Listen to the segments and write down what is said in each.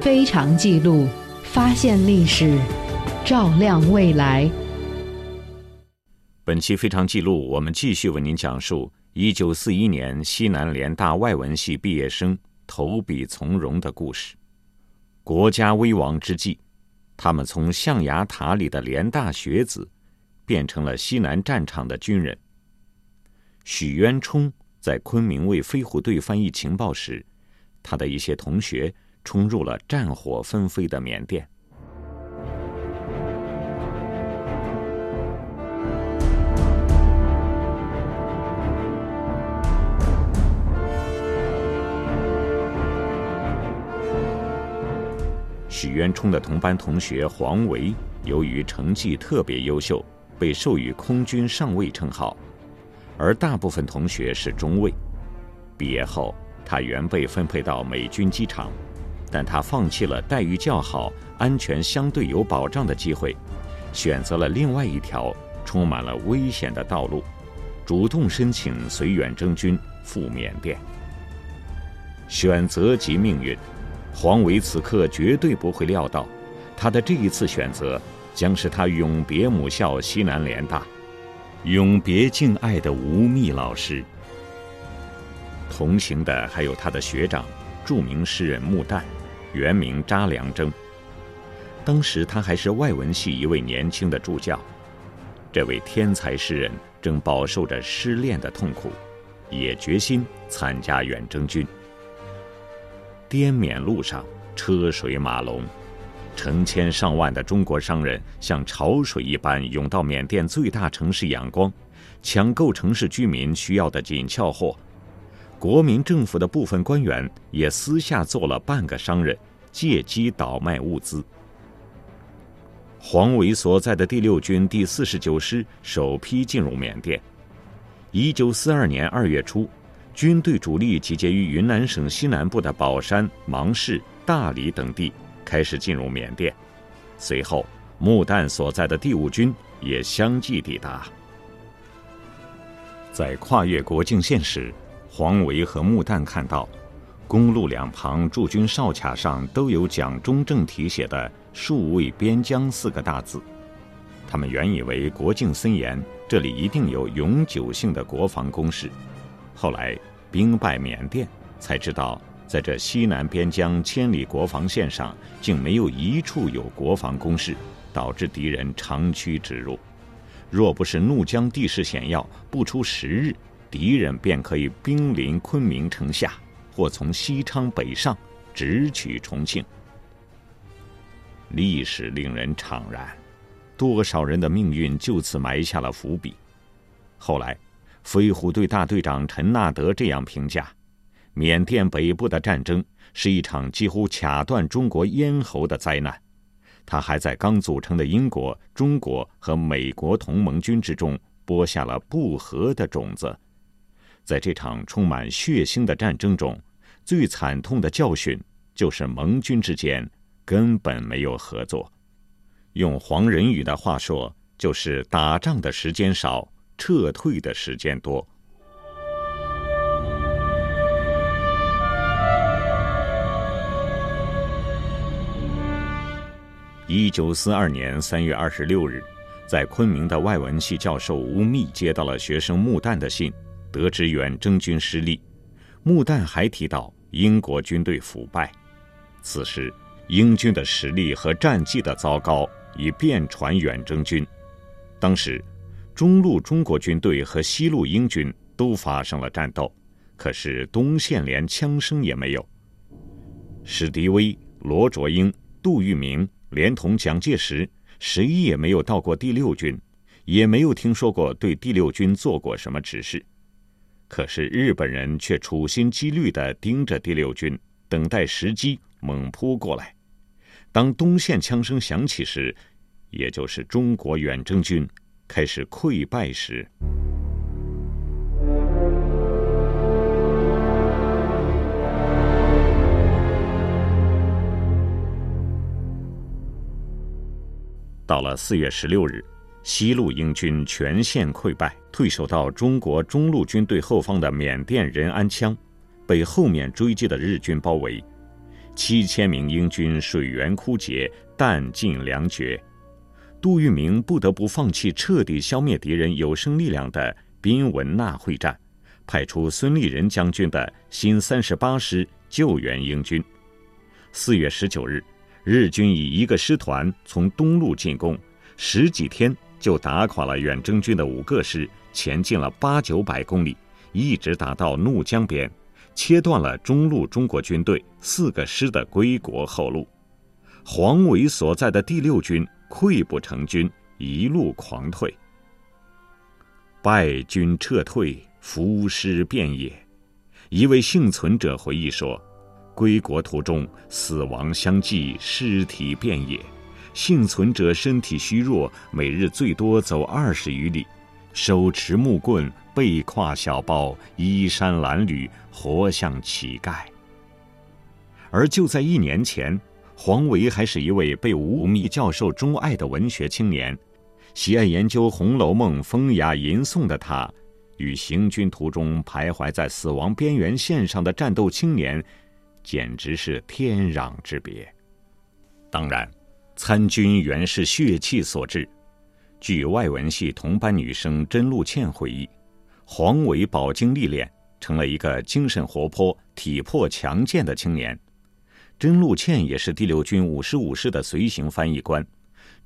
非常记录，发现历史，照亮未来。本期非常记录，我们继续为您讲述一九四一年西南联大外文系毕业生投笔从戎的故事。国家危亡之际，他们从象牙塔里的联大学子，变成了西南战场的军人。许渊冲在昆明为飞虎队翻译情报时，他的一些同学冲入了战火纷飞的缅甸。许渊冲的同班同学黄维，由于成绩特别优秀，被授予空军上尉称号，而大部分同学是中尉。毕业后，他原被分配到美军机场，但他放弃了待遇较好、安全相对有保障的机会，选择了另外一条充满了危险的道路，主动申请随远征军赴缅甸。选择即命运。黄维此刻绝对不会料到，他的这一次选择将是他永别母校西南联大、永别敬爱的吴宓老师。同行的还有他的学长，著名诗人穆旦，原名查良铮。当时他还是外文系一位年轻的助教。这位天才诗人正饱受着失恋的痛苦，也决心参加远征军。滇缅路上车水马龙，成千上万的中国商人像潮水一般涌到缅甸最大城市仰光，抢购城市居民需要的紧俏货。国民政府的部分官员也私下做了半个商人，借机倒卖物资。黄维所在的第六军第四十九师首批进入缅甸。一九四二年二月初。军队主力集结于云南省西南部的保山、芒市、大理等地，开始进入缅甸。随后，穆旦所在的第五军也相继抵达。在跨越国境线时，黄维和穆旦看到，公路两旁驻军哨卡上都有蒋中正题写的“戍卫边疆”四个大字。他们原以为国境森严，这里一定有永久性的国防工事。后来兵败缅甸，才知道在这西南边疆千里国防线上，竟没有一处有国防工事，导致敌人长驱直入。若不是怒江地势险要，不出十日，敌人便可以兵临昆明城下，或从西昌北上，直取重庆。历史令人怅然，多少人的命运就此埋下了伏笔。后来。飞虎队大队长陈纳德这样评价：缅甸北部的战争是一场几乎卡断中国咽喉的灾难。他还在刚组成的英国、中国和美国同盟军之中播下了不和的种子。在这场充满血腥的战争中，最惨痛的教训就是盟军之间根本没有合作。用黄仁宇的话说，就是打仗的时间少。撤退的时间多。一九四二年三月二十六日，在昆明的外文系教授吴宓接到了学生穆旦的信，得知远征军失利。穆旦还提到英国军队腐败。此时，英军的实力和战绩的糟糕已遍传远征军。当时。中路中国军队和西路英军都发生了战斗，可是东线连枪声也没有。史迪威、罗卓英、杜聿明连同蒋介石，谁也没有到过第六军，也没有听说过对第六军做过什么指示。可是日本人却处心积虑地盯着第六军，等待时机猛扑过来。当东线枪声响起时，也就是中国远征军。开始溃败时，到了四月十六日，西路英军全线溃败，退守到中国中路军队后方的缅甸仁安羌，被后面追击的日军包围。七千名英军水源枯竭，弹尽粮绝。杜聿明不得不放弃彻底消灭敌人有生力量的宾文纳会战，派出孙立人将军的新三十八师救援英军。四月十九日，日军以一个师团从东路进攻，十几天就打垮了远征军的五个师，前进了八九百公里，一直打到怒江边，切断了中路中国军队四个师的归国后路。黄维所在的第六军。溃不成军，一路狂退。败军撤退，浮尸遍野。一位幸存者回忆说：“归国途中，死亡相继，尸体遍野。幸存者身体虚弱，每日最多走二十余里，手持木棍，背挎小包，衣衫褴褛，活像乞丐。”而就在一年前。黄维还是一位被吴宓教授钟爱的文学青年，喜爱研究《红楼梦》风雅吟诵的他，与行军途中徘徊在死亡边缘线上的战斗青年，简直是天壤之别。当然，参军原是血气所致。据外文系同班女生甄露倩回忆，黄维饱经历练，成了一个精神活泼、体魄强健的青年。甄露倩也是第六军五十五师的随行翻译官。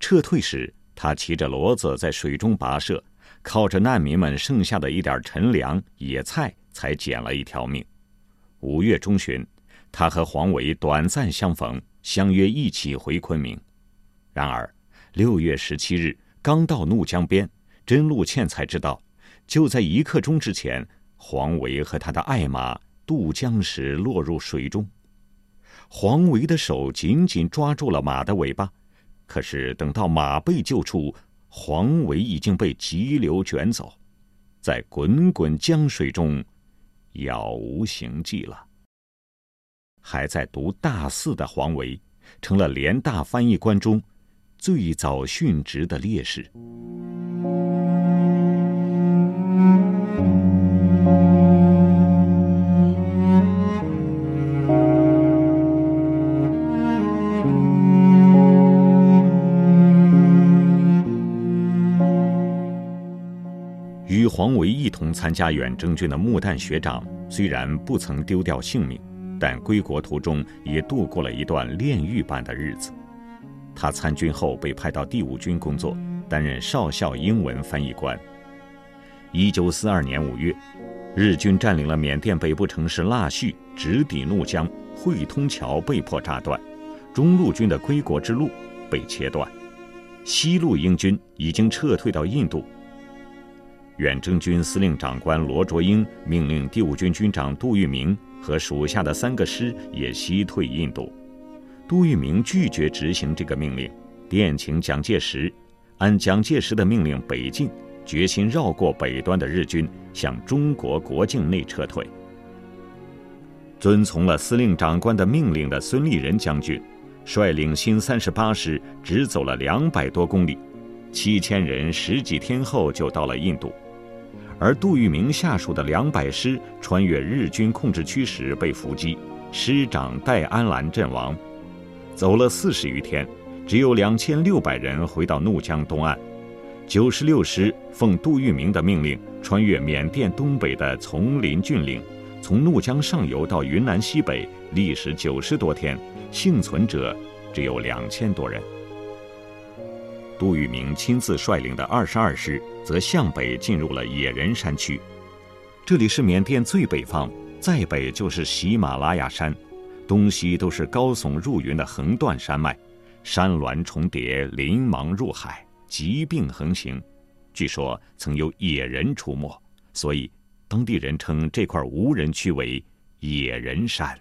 撤退时，他骑着骡子在水中跋涉，靠着难民们剩下的一点陈粮、野菜，才捡了一条命。五月中旬，他和黄维短暂相逢，相约一起回昆明。然而，六月十七日刚到怒江边，甄露倩才知道，就在一刻钟之前，黄维和他的爱马渡江时落入水中。黄维的手紧紧抓住了马的尾巴，可是等到马被救出，黄维已经被急流卷走，在滚滚江水中，杳无行迹了。还在读大四的黄维，成了联大翻译官中最早殉职的烈士。与黄维一同参加远征军的穆旦学长，虽然不曾丢掉性命，但归国途中也度过了一段炼狱般的日子。他参军后被派到第五军工作，担任少校英文翻译官。一九四二年五月，日军占领了缅甸北部城市腊戌，直抵怒江，汇通桥被迫炸断，中路军的归国之路被切断，西路英军已经撤退到印度。远征军司令长官罗卓英命令第五军军长杜聿明和属下的三个师也西退印度。杜聿明拒绝执行这个命令，电请蒋介石，按蒋介石的命令北进，决心绕过北端的日军，向中国国境内撤退。遵从了司令长官的命令的孙立人将军，率领新三十八师只走了两百多公里，七千人十几天后就到了印度。而杜聿明下属的两百师穿越日军控制区时被伏击，师长戴安澜阵亡。走了四十余天，只有两千六百人回到怒江东岸。九十六师奉杜聿明的命令，穿越缅甸东北的丛林峻岭，从怒江上游到云南西北，历时九十多天，幸存者只有两千多人。杜聿明亲自率领的二十二师则向北进入了野人山区，这里是缅甸最北方，再北就是喜马拉雅山，东西都是高耸入云的横断山脉，山峦重叠，林芒入海，疾病横行，据说曾有野人出没，所以当地人称这块无人区为野人山。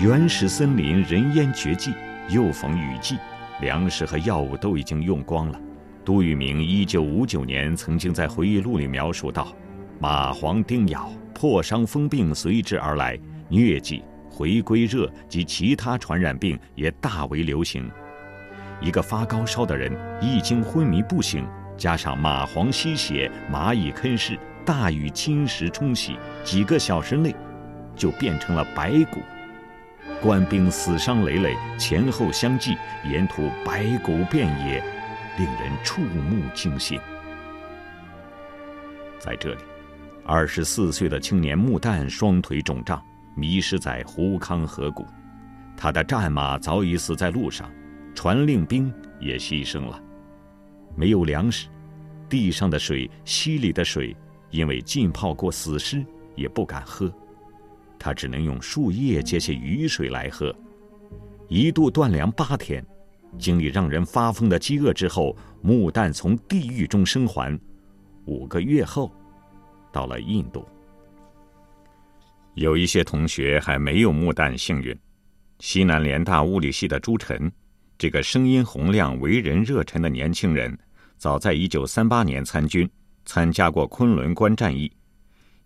原始森林人烟绝迹，又逢雨季，粮食和药物都已经用光了。杜聿明一九五九年曾经在回忆录里描述道：“蚂蟥叮咬，破伤风病随之而来，疟疾、回归热及其他传染病也大为流行。一个发高烧的人一经昏迷不醒，加上蚂蟥吸血、蚂蚁啃噬、大雨侵蚀冲洗，几个小时内就变成了白骨。官兵死伤累累，前后相继，沿途白骨遍野，令人触目惊心。在这里，二十四岁的青年穆旦双腿肿胀，迷失在胡康河谷，他的战马早已死在路上，传令兵也牺牲了。没有粮食，地上的水、溪里的水，因为浸泡过死尸，也不敢喝。他只能用树叶接些雨水来喝，一度断粮八天，经历让人发疯的饥饿之后，木旦从地狱中生还。五个月后，到了印度。有一些同学还没有木旦幸运。西南联大物理系的朱晨，这个声音洪亮、为人热忱的年轻人，早在一九三八年参军，参加过昆仑关战役。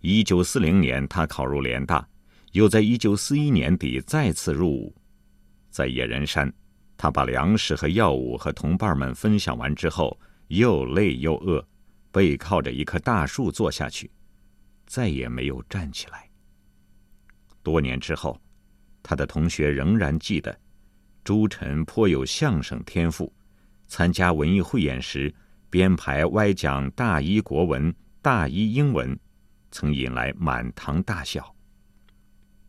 一九四零年，他考入联大。又在一九四一年底再次入伍，在野人山，他把粮食和药物和同伴们分享完之后，又累又饿，背靠着一棵大树坐下去，再也没有站起来。多年之后，他的同学仍然记得，朱晨颇有相声天赋，参加文艺汇演时编排歪讲大一国文、大一英文，曾引来满堂大笑。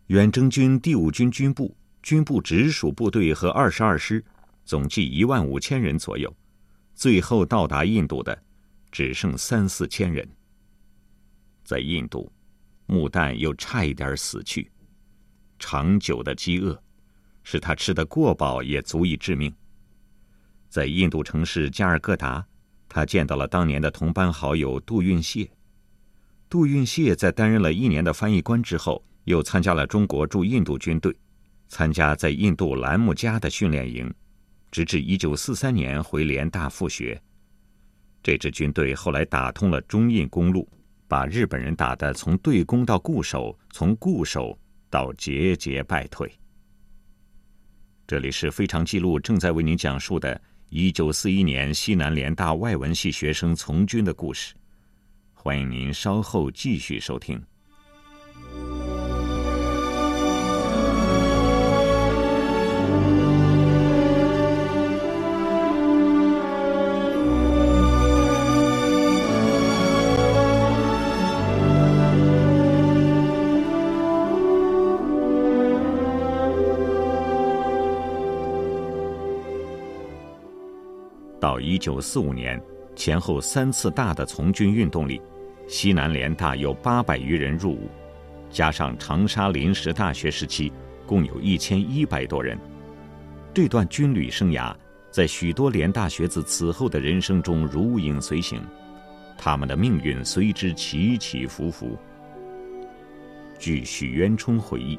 远征军第五军军部、军部直属部队和二十二师，总计一万五千人左右。最后到达印度的，只剩三四千人。在印度，穆旦又差一点死去。长久的饥饿，使他吃得过饱也足以致命。在印度城市加尔各答，他见到了当年的同班好友杜运燮。杜运燮在担任了一年的翻译官之后。又参加了中国驻印度军队，参加在印度兰木加的训练营，直至一九四三年回联大复学。这支军队后来打通了中印公路，把日本人打得从对攻到固守，从固守到节节败退。这里是非常记录正在为您讲述的1941年西南联大外文系学生从军的故事，欢迎您稍后继续收听。一九四五年前后三次大的从军运动里，西南联大有八百余人入伍，加上长沙临时大学时期，共有一千一百多人。这段军旅生涯，在许多联大学子此后的人生中如影随形，他们的命运随之起起伏伏。据许渊冲回忆，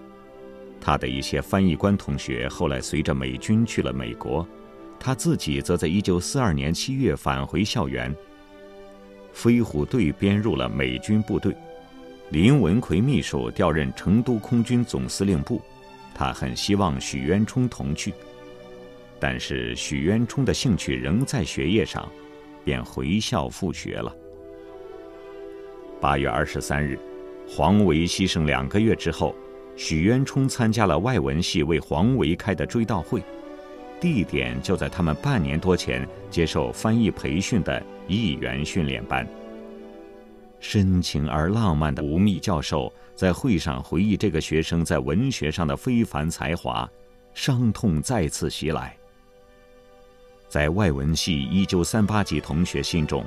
他的一些翻译官同学后来随着美军去了美国。他自己则在1942年7月返回校园。飞虎队编入了美军部队，林文奎秘书调任成都空军总司令部，他很希望许渊冲同去，但是许渊冲的兴趣仍在学业上，便回校复学了。8月23日，黄维牺牲两个月之后，许渊冲参加了外文系为黄维开的追悼会。地点就在他们半年多前接受翻译培训的译员训练班。深情而浪漫的吴宓教授在会上回忆这个学生在文学上的非凡才华，伤痛再次袭来。在外文系一九三八级同学心中，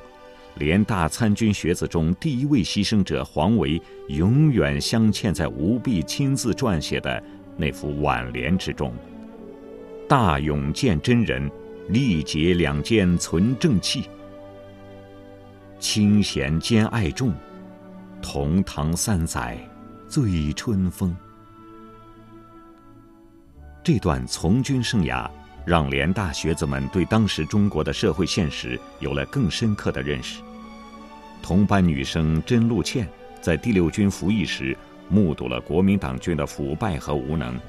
联大参军学子中第一位牺牲者黄维，永远镶嵌在吴宓亲自撰写的那幅挽联之中。大勇见真人，力竭两肩存正气。清闲兼爱众，同堂三载醉春风。这段从军生涯，让联大学子们对当时中国的社会现实有了更深刻的认识。同班女生甄露茜在第六军服役时，目睹了国民党军的腐败和无能，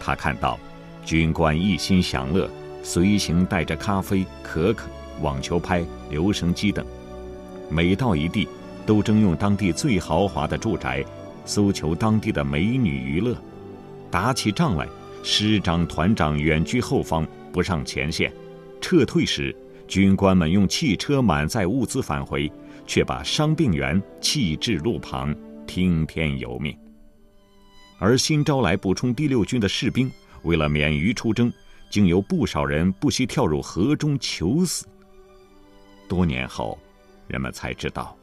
她看到。军官一心享乐，随行带着咖啡、可可、网球拍、留声机等，每到一地，都征用当地最豪华的住宅，搜求当地的美女娱乐。打起仗来，师长、团长远居后方，不上前线；撤退时，军官们用汽车满载物资返回，却把伤病员弃置路旁，听天由命。而新招来补充第六军的士兵，为了免于出征，竟有不少人不惜跳入河中求死。多年后，人们才知道，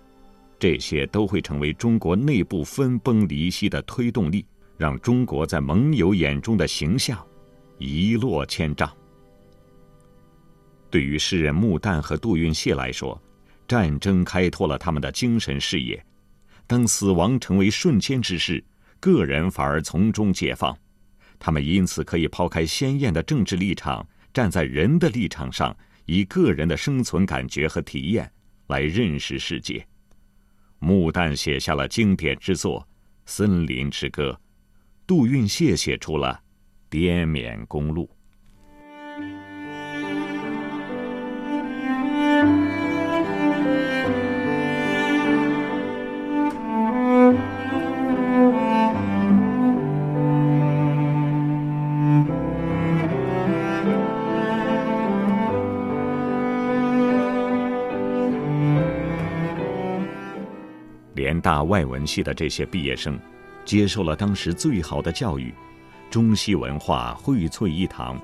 这些都会成为中国内部分崩离析的推动力。让中国在盟友眼中的形象一落千丈。对于诗人穆旦和杜运谢来说，战争开拓了他们的精神视野。当死亡成为瞬间之事，个人反而从中解放。他们因此可以抛开鲜艳的政治立场，站在人的立场上，以个人的生存感觉和体验来认识世界。穆旦写下了经典之作《森林之歌》。杜运谢写出了《滇缅公路》。联大外文系的这些毕业生。接受了当时最好的教育，中西文化荟萃一堂，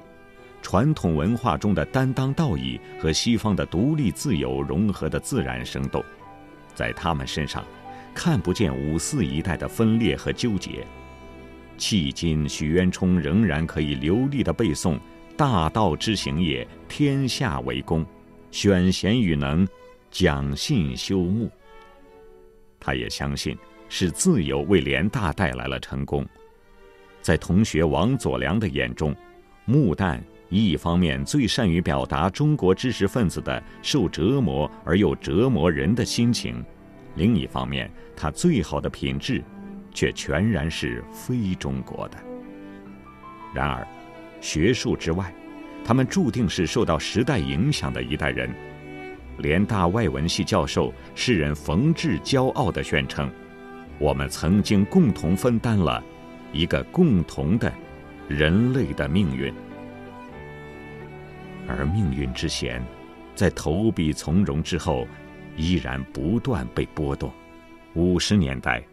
传统文化中的担当道义和西方的独立自由融合的自然生动，在他们身上看不见五四一代的分裂和纠结。迄今，许渊冲仍然可以流利地背诵“大道之行也，天下为公，选贤与能，讲信修睦”。他也相信。是自由为联大带来了成功，在同学王佐良的眼中，穆旦一方面最善于表达中国知识分子的受折磨而又折磨人的心情，另一方面，他最好的品质，却全然是非中国的。然而，学术之外，他们注定是受到时代影响的一代人。联大外文系教授诗人冯至骄傲地宣称。我们曾经共同分担了一个共同的人类的命运，而命运之弦在投笔从戎之后，依然不断被波动。五十年代，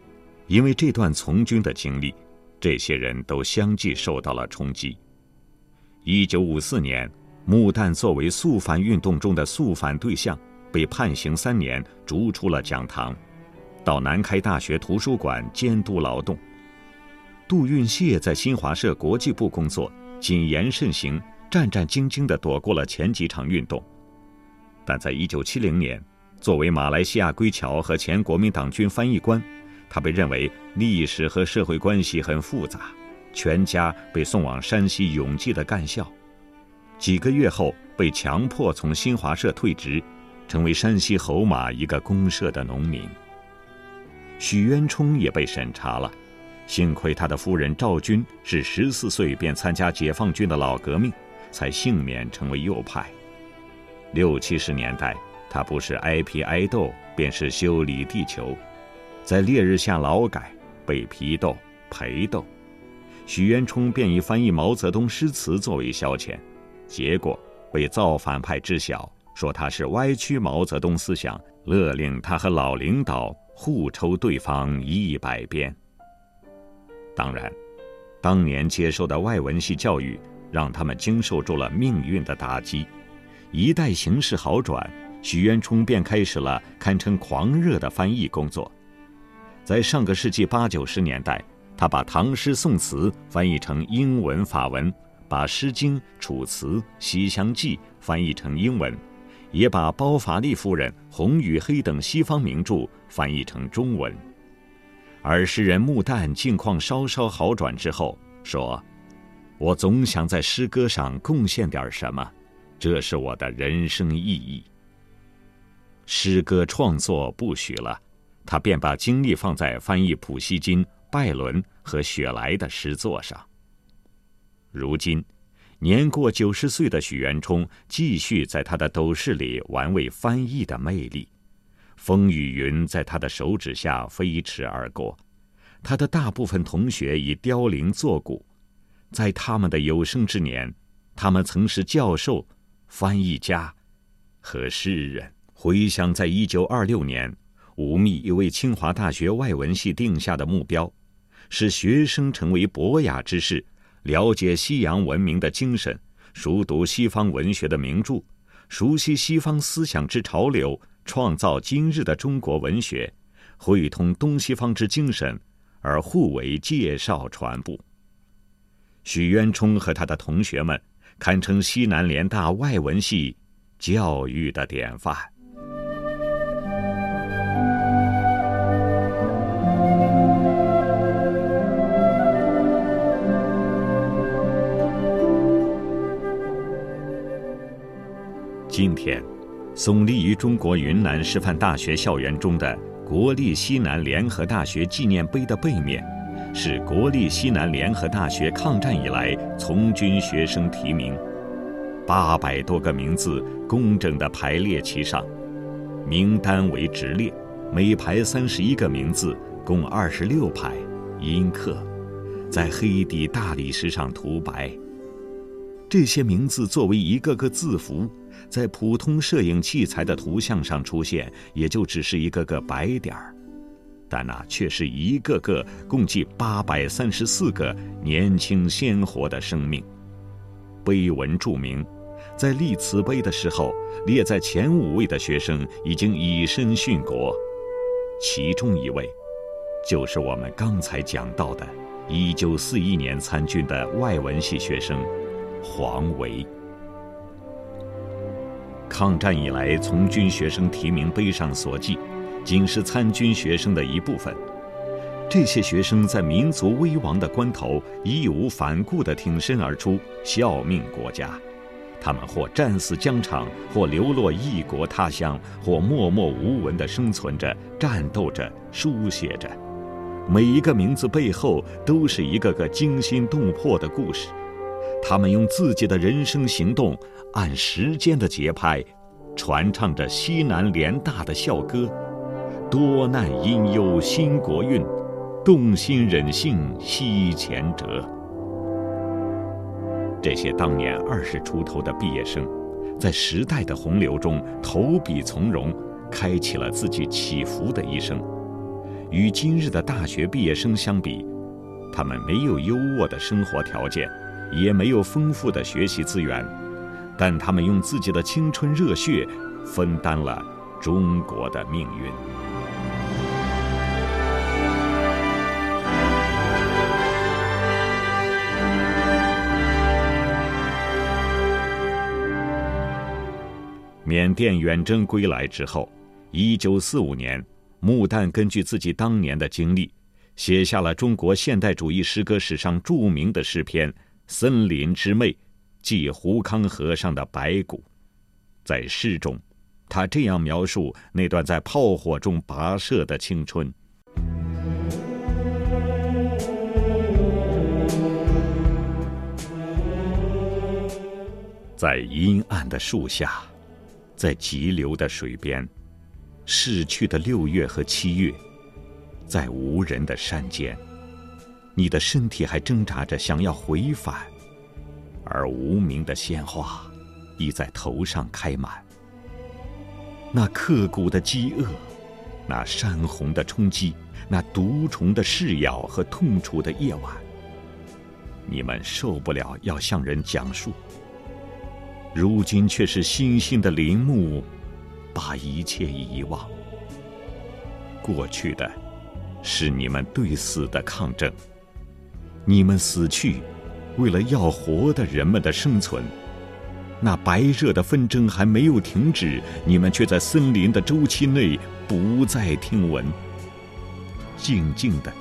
因为这段从军的经历，这些人都相继受到了冲击。一九五四年，穆旦作为肃反运动中的肃反对象，被判刑三年，逐出了讲堂。到南开大学图书馆监督劳动。杜运谢在新华社国际部工作，谨言慎行，战战兢兢地躲过了前几场运动。但在1970年，作为马来西亚归侨和前国民党军翻译官，他被认为历史和社会关系很复杂，全家被送往山西永济的干校。几个月后，被强迫从新华社退职，成为山西侯马一个公社的农民。许渊冲也被审查了，幸亏他的夫人赵君是十四岁便参加解放军的老革命，才幸免成为右派。六七十年代，他不是挨批挨斗，便是修理地球，在烈日下劳改，被批斗、陪斗。许渊冲便以翻译毛泽东诗词作为消遣，结果被造反派知晓，说他是歪曲毛泽东思想，勒令他和老领导。互抽对方一百鞭。当然，当年接受的外文系教育让他们经受住了命运的打击。一代形势好转，许渊冲便开始了堪称狂热的翻译工作。在上个世纪八九十年代，他把唐诗宋词翻译成英文、法文，把《诗经》《楚辞》《西厢记》翻译成英文。也把包法利夫人、红与黑等西方名著翻译成中文，而诗人穆旦境况稍稍好转之后说：“我总想在诗歌上贡献点什么，这是我的人生意义。”诗歌创作不许了，他便把精力放在翻译普希金、拜伦和雪莱的诗作上。如今，年过九十岁的许渊冲继续在他的斗室里玩味翻译的魅力，风雨云在他的手指下飞驰而过，他的大部分同学已凋零作骨，在他们的有生之年，他们曾是教授、翻译家和诗人。回想在一九二六年，吴宓又为清华大学外文系定下的目标，使学生成为博雅之士。了解西洋文明的精神，熟读西方文学的名著，熟悉西方思想之潮流，创造今日的中国文学，汇通东西方之精神，而互为介绍传播。许渊冲和他的同学们，堪称西南联大外文系教育的典范。今天，耸立于中国云南师范大学校园中的国立西南联合大学纪念碑的背面，是国立西南联合大学抗战以来从军学生提名，八百多个名字工整地排列其上，名单为直列，每排三十一个名字，共二十六排，阴刻，在黑底大理石上涂白。这些名字作为一个个字符。在普通摄影器材的图像上出现，也就只是一个个白点儿，但那却是一个个共计八百三十四个年轻鲜活的生命。碑文注明，在立此碑的时候，列在前五位的学生已经以身殉国，其中一位，就是我们刚才讲到的，一九四一年参军的外文系学生黄维。抗战以来，从军学生提名碑上所记，仅是参军学生的一部分。这些学生在民族危亡的关头，义无反顾地挺身而出，效命国家。他们或战死疆场，或流落异国他乡，或默默无闻地生存着、战斗着、书写着。每一个名字背后，都是一个个惊心动魄的故事。他们用自己的人生行动。按时间的节拍，传唱着西南联大的校歌：“多难因忧兴国运，动心忍性惜前辙。”这些当年二十出头的毕业生，在时代的洪流中投笔从戎，开启了自己起伏的一生。与今日的大学毕业生相比，他们没有优渥的生活条件，也没有丰富的学习资源。但他们用自己的青春热血，分担了中国的命运。缅甸远征归来之后，一九四五年，穆旦根据自己当年的经历，写下了中国现代主义诗歌史上著名的诗篇《森林之魅》。即胡康河上的白骨，在诗中，他这样描述那段在炮火中跋涉的青春：在阴暗的树下，在急流的水边，逝去的六月和七月，在无人的山间，你的身体还挣扎着想要回返。而无名的鲜花，已在头上开满。那刻骨的饥饿，那山洪的冲击，那毒虫的噬咬和痛楚的夜晚，你们受不了要向人讲述。如今却是新兴的陵墓，把一切遗忘。过去的，是你们对死的抗争。你们死去。为了要活的人们的生存，那白热的纷争还没有停止，你们却在森林的周期内不再听闻。静静的，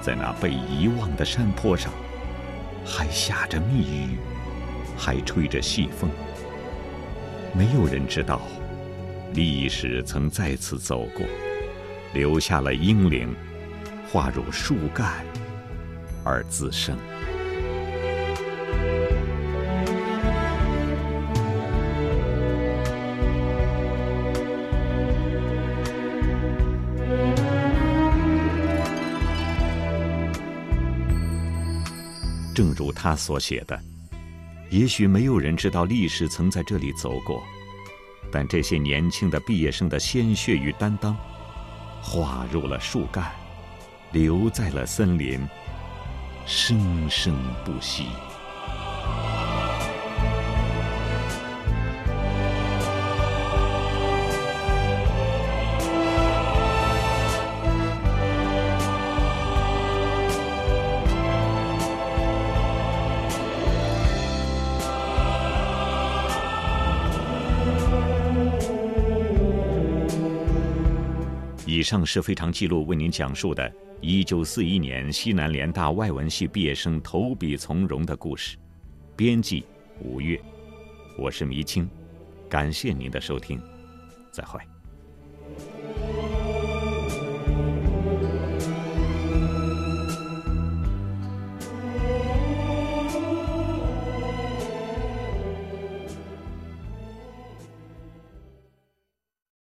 在那被遗忘的山坡上，还下着密雨，还吹着细风。没有人知道，历史曾在此走过，留下了英灵，化入树干，而自生。正如他所写的，也许没有人知道历史曾在这里走过，但这些年轻的毕业生的鲜血与担当，化入了树干，留在了森林，生生不息。以上是非常记录为您讲述的一九四一年，西南联大外文系毕业生投笔从戎的故事。编辑：吴越。我是迷青。感谢您的收听，再会。